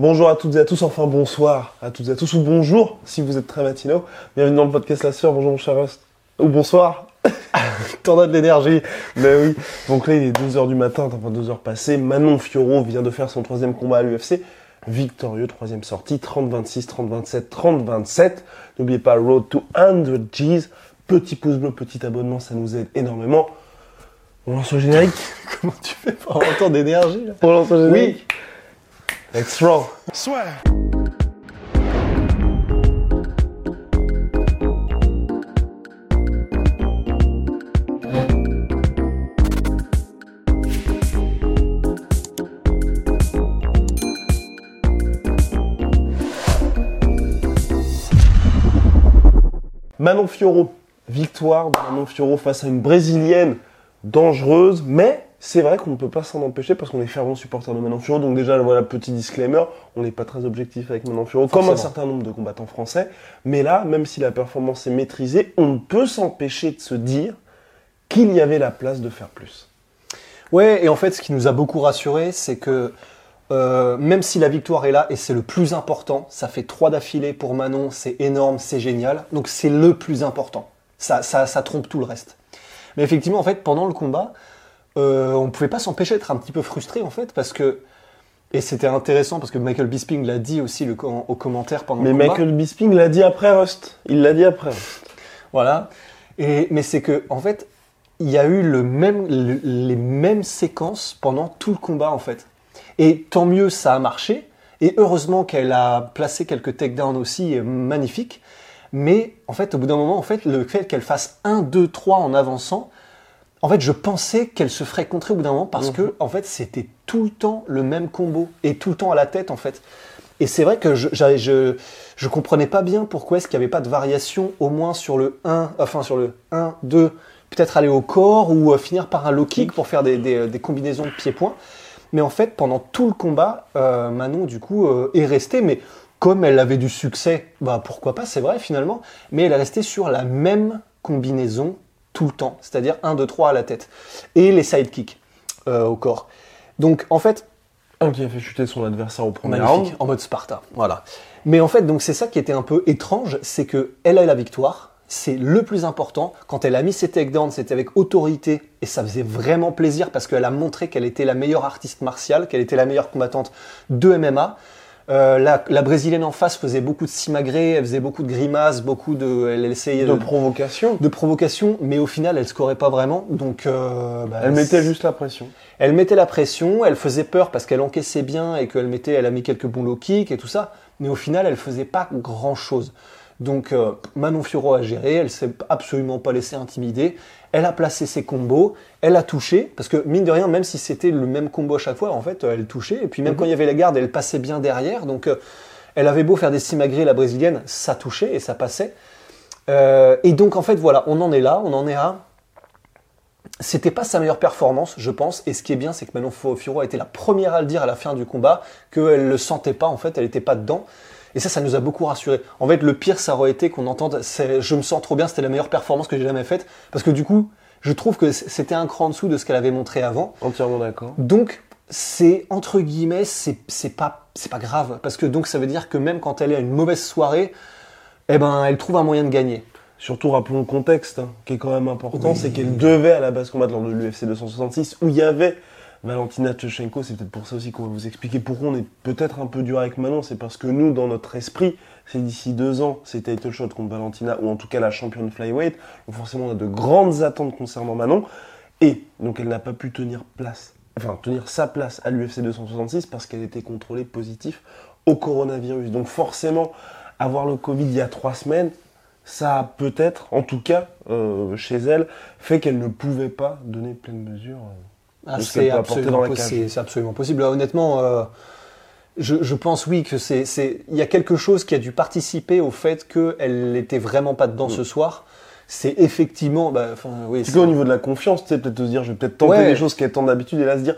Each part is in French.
Bonjour à toutes et à tous, enfin bonsoir à toutes et à tous, ou bonjour si vous êtes très matinaux. Bienvenue dans le podcast La Sœur, bonjour mon cher Rust. Ou bonsoir, t'en as de l'énergie. Mais oui, donc là il est 2h du matin, enfin 2h passées, Manon Fioro vient de faire son troisième combat à l'UFC. Victorieux, troisième sortie, 30-26, 30-27, 30-27. N'oubliez pas Road to 100 G's. Petit pouce bleu, petit abonnement, ça nous aide énormément. On lance le générique Comment tu fais pour avoir autant d'énergie là? On lance le générique Oui. Let's roll. Manon Fioro, victoire de Manon Fioro face à une brésilienne dangereuse, mais c'est vrai qu'on ne peut pas s'en empêcher parce qu'on est fervent supporter de Manon Fioro. Donc déjà, voilà, petit disclaimer, on n'est pas très objectif avec Manon Fioro, comme un certain nombre de combattants français. Mais là, même si la performance est maîtrisée, on ne peut s'empêcher de se dire qu'il y avait la place de faire plus. Ouais, et en fait, ce qui nous a beaucoup rassuré, c'est que euh, même si la victoire est là, et c'est le plus important, ça fait trois d'affilée pour Manon, c'est énorme, c'est génial, donc c'est le plus important. Ça, ça, ça trompe tout le reste. Mais effectivement, en fait, pendant le combat, euh, on pouvait pas s'empêcher d'être un petit peu frustré, en fait, parce que. Et c'était intéressant parce que Michael Bisping l'a dit aussi le, en- au commentaire pendant Mais le combat. Michael Bisping l'a dit après Rust. Il l'a dit après. Voilà. Et, mais c'est que, en fait, il y a eu le même, le- les mêmes séquences pendant tout le combat, en fait. Et tant mieux, ça a marché. Et heureusement qu'elle a placé quelques takedowns aussi euh, magnifiques. Mais, en fait, au bout d'un moment, en fait, le fait qu'elle fasse 1, 2, 3 en avançant, en fait, je pensais qu'elle se ferait contrer au bout d'un moment parce que, en fait, c'était tout le temps le même combo et tout le temps à la tête, en fait. Et c'est vrai que je, je, je comprenais pas bien pourquoi est-ce qu'il n'y avait pas de variation au moins sur le 1, enfin sur le 1, 2, peut-être aller au corps ou euh, finir par un low kick pour faire des, des, des combinaisons de pieds-points. Mais en fait, pendant tout le combat, euh, Manon, du coup, euh, est restée, mais comme elle avait du succès, bah pourquoi pas, c'est vrai finalement, mais elle est restée sur la même combinaison tout le temps, c'est-à-dire 1, 2, 3 à la tête, et les sidekicks euh, au corps. Donc en fait, Un qui a fait chuter son adversaire au premier Magnifique, round. en mode Sparta, voilà. Mais en fait, donc c'est ça qui était un peu étrange, c'est que elle a eu la victoire, c'est le plus important. Quand elle a mis ses takedowns, c'était avec autorité et ça faisait vraiment plaisir parce qu'elle a montré qu'elle était la meilleure artiste martiale, qu'elle était la meilleure combattante de MMA. Euh, la, la brésilienne en face faisait beaucoup de simagrées, elle faisait beaucoup de grimaces, beaucoup de, elle essayait De de, provocation. de provocation, mais au final, elle scorait pas vraiment. Donc, euh, bah, Elle mettait juste la pression. elle mettait la pression, elle faisait peur parce qu'elle encaissait bien et qu'elle mettait, elle a mis quelques bons low kicks et tout ça, mais au final, elle faisait pas grand chose. Donc euh, Manon Fioro a géré, elle s'est absolument pas laissée intimider, elle a placé ses combos, elle a touché, parce que mine de rien, même si c'était le même combo à chaque fois, en fait, elle touchait, et puis même quand il y avait la garde, elle passait bien derrière, donc euh, elle avait beau faire des simagrées, la brésilienne, ça touchait et ça passait. Euh, et donc en fait, voilà, on en est là, on en est à c'était pas sa meilleure performance, je pense. Et ce qui est bien, c'est que Manon Fiorot a été la première à le dire à la fin du combat, qu'elle le sentait pas, en fait, elle était pas dedans. Et ça, ça nous a beaucoup rassurés. En fait, le pire, ça aurait été qu'on entende, je me sens trop bien, c'était la meilleure performance que j'ai jamais faite. Parce que du coup, je trouve que c'était un cran en dessous de ce qu'elle avait montré avant. Entièrement d'accord. Donc, c'est entre guillemets, c'est pas, c'est pas grave. Parce que donc, ça veut dire que même quand elle est à une mauvaise soirée, eh ben, elle trouve un moyen de gagner. Surtout, rappelons le contexte, hein, qui est quand même important, c'est qu'elle devait à la base combattre lors de l'UFC 266, où il y avait Valentina Tchechenko, c'est peut-être pour ça aussi qu'on va vous expliquer pourquoi on est peut-être un peu dur avec Manon. C'est parce que nous, dans notre esprit, c'est d'ici deux ans, c'est title shot contre Valentina, ou en tout cas la championne flyweight. Donc forcément, on a de grandes attentes concernant Manon. Et donc, elle n'a pas pu tenir place, enfin tenir sa place à l'UFC 266 parce qu'elle était contrôlée positif au coronavirus. Donc forcément, avoir le Covid il y a trois semaines, ça a peut-être, en tout cas euh, chez elle, fait qu'elle ne pouvait pas donner pleine mesure. euh, Ah, de c'est absolument, possible. Là, honnêtement, euh, je, je pense oui que c'est, il y a quelque chose qui a dû participer au fait qu'elle n'était vraiment pas dedans ce soir. C'est effectivement, bah, oui, C'est qu'au niveau de la confiance, tu sais, peut-être te dire, je vais peut-être tenter Ouais. des choses qu'elle tente d'habitude et là se dire,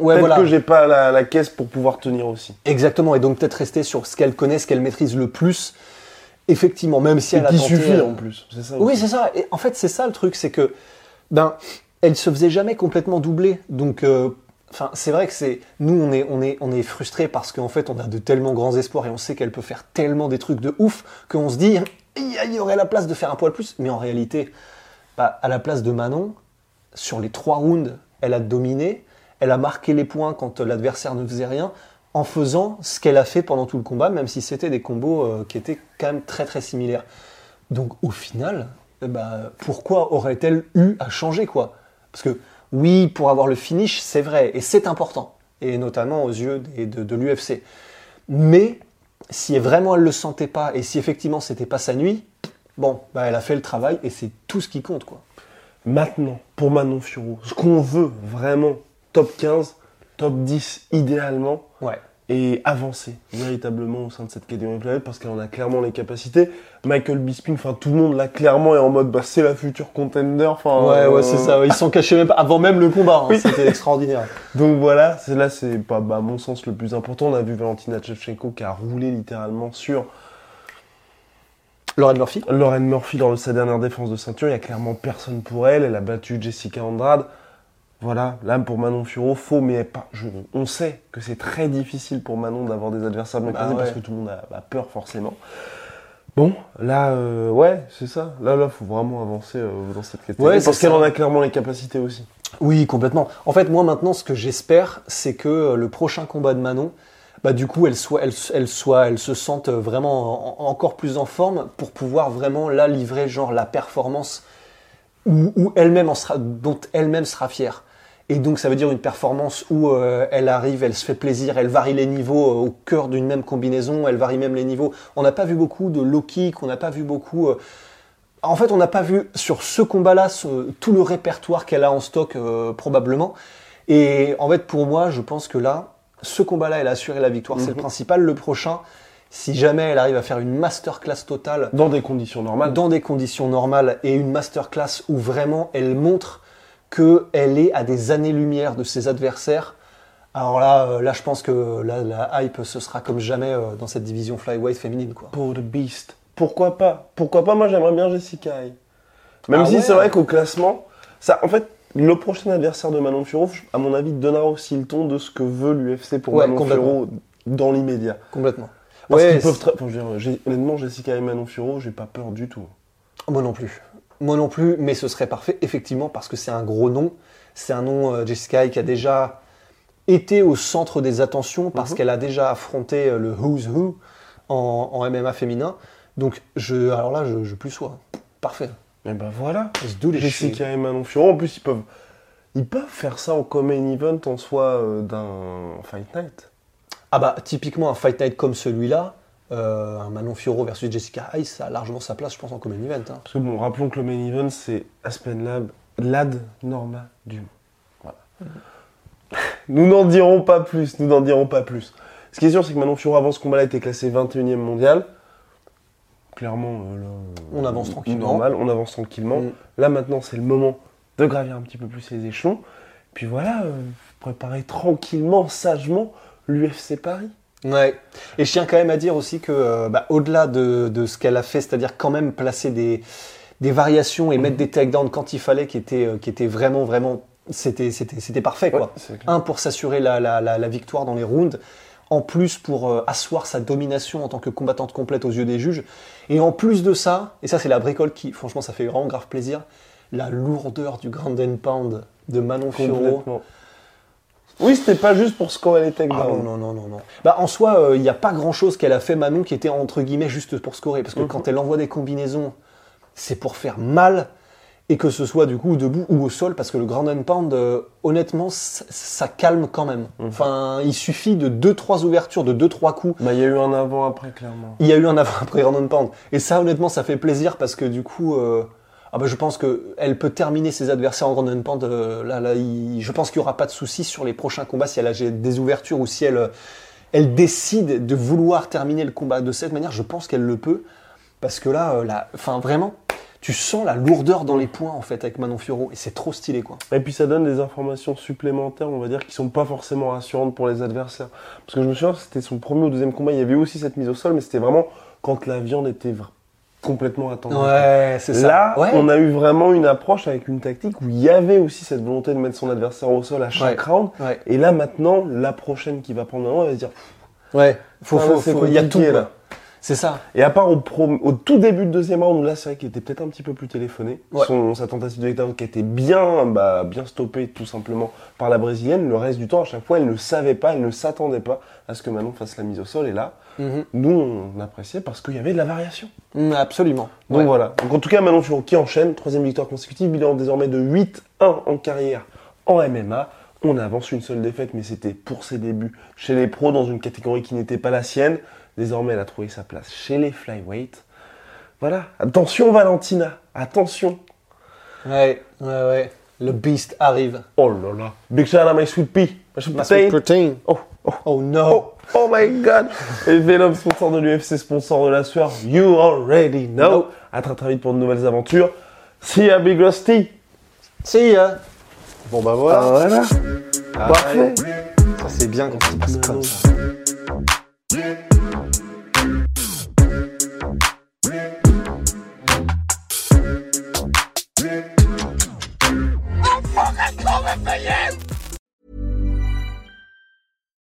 ouais, peut-être voilà. que j'ai pas la, la caisse pour pouvoir tenir aussi. Exactement, et donc peut-être rester sur ce qu'elle connaît, ce qu'elle maîtrise le plus. Effectivement, même si Et elle a tenté, suffit euh, en plus. C'est ça Oui, c'est ça. Et en fait, c'est ça le truc, c'est que ben, elle se faisait jamais complètement doubler. Donc, euh, c'est vrai que c'est nous, on est, on frustrés parce qu'en fait, on a de tellement grands espoirs et on sait qu'elle peut faire tellement des trucs de ouf qu'on se dit, il y aurait la place de faire un poil plus. Mais en réalité, bah, à la place de Manon, sur les trois rounds, elle a dominé. Elle a marqué les points quand l'adversaire ne faisait rien, en faisant ce qu'elle a fait pendant tout le combat, même si c'était des combos euh, qui étaient quand même très très similaires. Donc au final, ben, pourquoi aurait-elle eu à changer quoi? Parce que oui, pour avoir le finish, c'est vrai, et c'est important, et notamment aux yeux de, de l'UFC. Mais si vraiment elle le sentait pas, et si effectivement c'était pas sa nuit, bon, bah, elle a fait le travail, et c'est tout ce qui compte quoi. Maintenant, pour Manon Furo, ce qu'on veut vraiment, top 15, top 10 idéalement, Ouais. Et avancer véritablement au sein de cette catégorie planète parce qu'elle en a clairement les capacités. Michael Bisping, enfin tout le monde là clairement est en mode bah c'est la future contender. Enfin Ouais, euh, ouais, c'est ça. Ils sont cachés même avant même le combat. hein. C'était extraordinaire. Donc voilà, c'est là c'est pas bah, à mon sens le plus important. On a vu Valentina Shevchenko qui a roulé littéralement sur Lauren Murphy. Lauren Murphy lors de sa dernière défense de ceinture. Il y a clairement personne pour elle. Elle a battu Jessica Andrade. Voilà, là pour Manon Furo, faux, mais pas, je- on sait que c'est très difficile pour Manon d'avoir des adversaires bien Bah classés parce que tout le monde a, a peur forcément. Bon, là, euh, ouais, c'est ça. Là, là, faut vraiment avancer euh, dans cette catégorie Ouais, c'est parce qu'elle en a clairement les capacités aussi. Oui, complètement. En fait, moi maintenant, ce que j'espère, c'est que euh, le prochain combat de Manon, bah du coup, elle soit, elle, elle soit, elle se sente vraiment en- encore plus en forme pour pouvoir vraiment là livrer genre la performance où, où elle-même en sera, dont elle-même sera fière. Et donc, ça veut dire une performance où euh, elle arrive, elle se fait plaisir, elle varie les niveaux euh, au cœur d'une même combinaison, elle varie même les niveaux. On n'a pas vu beaucoup de low kick, on n'a pas vu beaucoup. euh, en fait, on n'a pas vu sur ce combat-là ce- tout le répertoire qu'elle a en stock probablement. Et en fait, pour moi, je pense que là, ce combat-là, elle a assuré la victoire, c'est le Mhm. principal. Le prochain, si jamais elle arrive à faire une masterclass totale Dans des conditions normales. dans des conditions normales et une masterclass où vraiment elle montre qu'elle est à des années-lumière de ses adversaires. Alors là, euh, là, je pense que là, la hype, ce sera comme jamais euh, dans cette division flyweight féminine, quoi. Pour The Beast. Pourquoi pas? Pourquoi pas? Moi, j'aimerais bien Jessica. Même Ah si ouais. c'est vrai qu'au classement, ça, en fait, le prochain adversaire de Manon Furo, à mon avis, donnera aussi le ton de ce que veut l'UFC pour Ouais, Manon. Furo dans l'immédiat. Complètement. Parce Ouais, qu'ils peuvent très- enfin, je veux dire, j'ai- honnêtement, Jessica et Manon Furo, j'ai pas peur du tout. Moi non plus. Moi non plus, mais ce serait parfait, effectivement, parce que c'est un gros nom. C'est un nom, euh, Jessica, qui a déjà été au centre des attentions parce Mhm. qu'elle a déjà affronté euh, le Who's Who en, en MMA féminin. Donc, je, alors là, je, je plus sois. Parfait. Et ben voilà. Jessica et Manon en plus, ils peuvent, ils peuvent faire ça en common event en soi euh, d'un Fight Night. Ah bah, typiquement, un fight night comme celui-là, euh, un Manon Fioro versus Jessica Hayes, ça a largement sa place, je pense, en common event. hein. Parce que bon, rappelons que le main event, c'est Aspen Lab, Lad Norma Dume. Voilà. nous n'en dirons pas plus, nous n'en dirons pas plus. Ce qui est sûr, c'est que Manon Fiorot, avant ce combat-là, était classé 21e mondial. Clairement, euh, là, On avance tranquillement. Normal, on avance tranquillement. Mm. Là, maintenant, c'est le moment de gravir un petit peu plus les échelons. Puis voilà, euh, préparer tranquillement, sagement l'UFC Paris. Ouais. Et je tiens quand même à dire aussi que, euh, bah, au-delà de, de ce qu'elle a fait, c'est-à-dire quand même placer des, des variations et mettre des takedowns quand il fallait, qui étaient, euh, qui étaient vraiment, vraiment, c'était, c'était, c'était parfait, quoi. Ouais. Un, pour s'assurer la, la, la, la victoire dans les rounds. En plus, pour euh, asseoir sa domination en tant que combattante complète aux yeux des juges. Et en plus de ça, et ça, c'est la bricole qui, franchement, ça fait vraiment grave plaisir, la lourdeur du ground and pound de Manon Fiorot. Oui, c'était pas juste pour scorer les Ah takedowns. non, non, non, non, non. Bah, en soi, euh, il n'y a pas grand chose qu'elle a fait Manon qui était entre guillemets juste pour scorer. Parce que Mhm. quand elle envoie des combinaisons, c'est pour faire mal. Et que ce soit du coup debout ou au sol, parce que le grand and pound, euh, honnêtement, ça, calme quand même. Mhm. Enfin, il suffit de 2-3 ouvertures, de 2-3 coups. Bah, il y a eu un avant-après, clairement. Il y a eu un avant-après grand and pound. Et ça, honnêtement, ça fait plaisir parce que du coup, euh, ah bah, je pense qu'elle peut terminer ses adversaires en grand and pound. euh, là, là, je pense qu'il n'y aura pas de souci sur les prochains combats si elle a des ouvertures ou si elle, euh, elle décide de vouloir terminer le combat de cette manière. Je pense qu'elle le peut parce que là, euh, vraiment, tu sens la lourdeur dans les points en fait avec Manon Fiorot et c'est trop stylé quoi. Et puis ça donne des informations supplémentaires, on va dire, qui sont pas forcément rassurantes pour les adversaires. Parce que je me souviens, c'était son premier ou deuxième combat, il y avait aussi cette mise au sol, mais c'était vraiment quand la viande était complètement attendue. c'est Là, Ouais. on a eu vraiment une approche avec une tactique où il y avait aussi cette volonté de mettre son adversaire au sol à chaque Ouais. round. Ouais. Et là, maintenant, la prochaine qui va prendre un round, elle va se dire, Ouais. Faut, faut, là, faut- il y a tout là. C'est ça. Et à part au, pro- au tout début de deuxième round, là, c'est vrai qu'il était peut-être un petit peu plus téléphoné. Ouais. Son, sa tentative de takedown qui a été bien, bah, bien stoppée, tout simplement, par la brésilienne. Le reste du temps, à chaque fois, elle ne savait pas, elle ne s'attendait pas à ce que Manon fasse la mise au sol. Et là, Mhm. nous, on appréciait parce qu'il y avait de la variation. Mm, absolument. Donc Ouais. voilà. Donc en tout cas, Manon Fiorot qui enchaîne, troisième victoire consécutive, bilan désormais de 8-1 en carrière en MMA. On avance une seule défaite, mais c'était pour ses débuts chez les pros dans une catégorie qui n'était pas la sienne. Désormais, elle a trouvé sa place chez les flyweight. Voilà. Attention Valentina, attention. Ouais, ouais, ouais. Le beast arrive. Oh là là. Big shout out à my sweet pea. My sweet protein. protein. Oh, oh, Oh no. oh, oh my god. Et Venom, sponsor de l'UFC, sponsor de la sueur. You already know. No. À très très vite pour de nouvelles aventures. See ya, Big Rusty. See ya. Bon bah voilà. Ah, voilà. Parfait. Ça c'est bien quand il passe comme ça.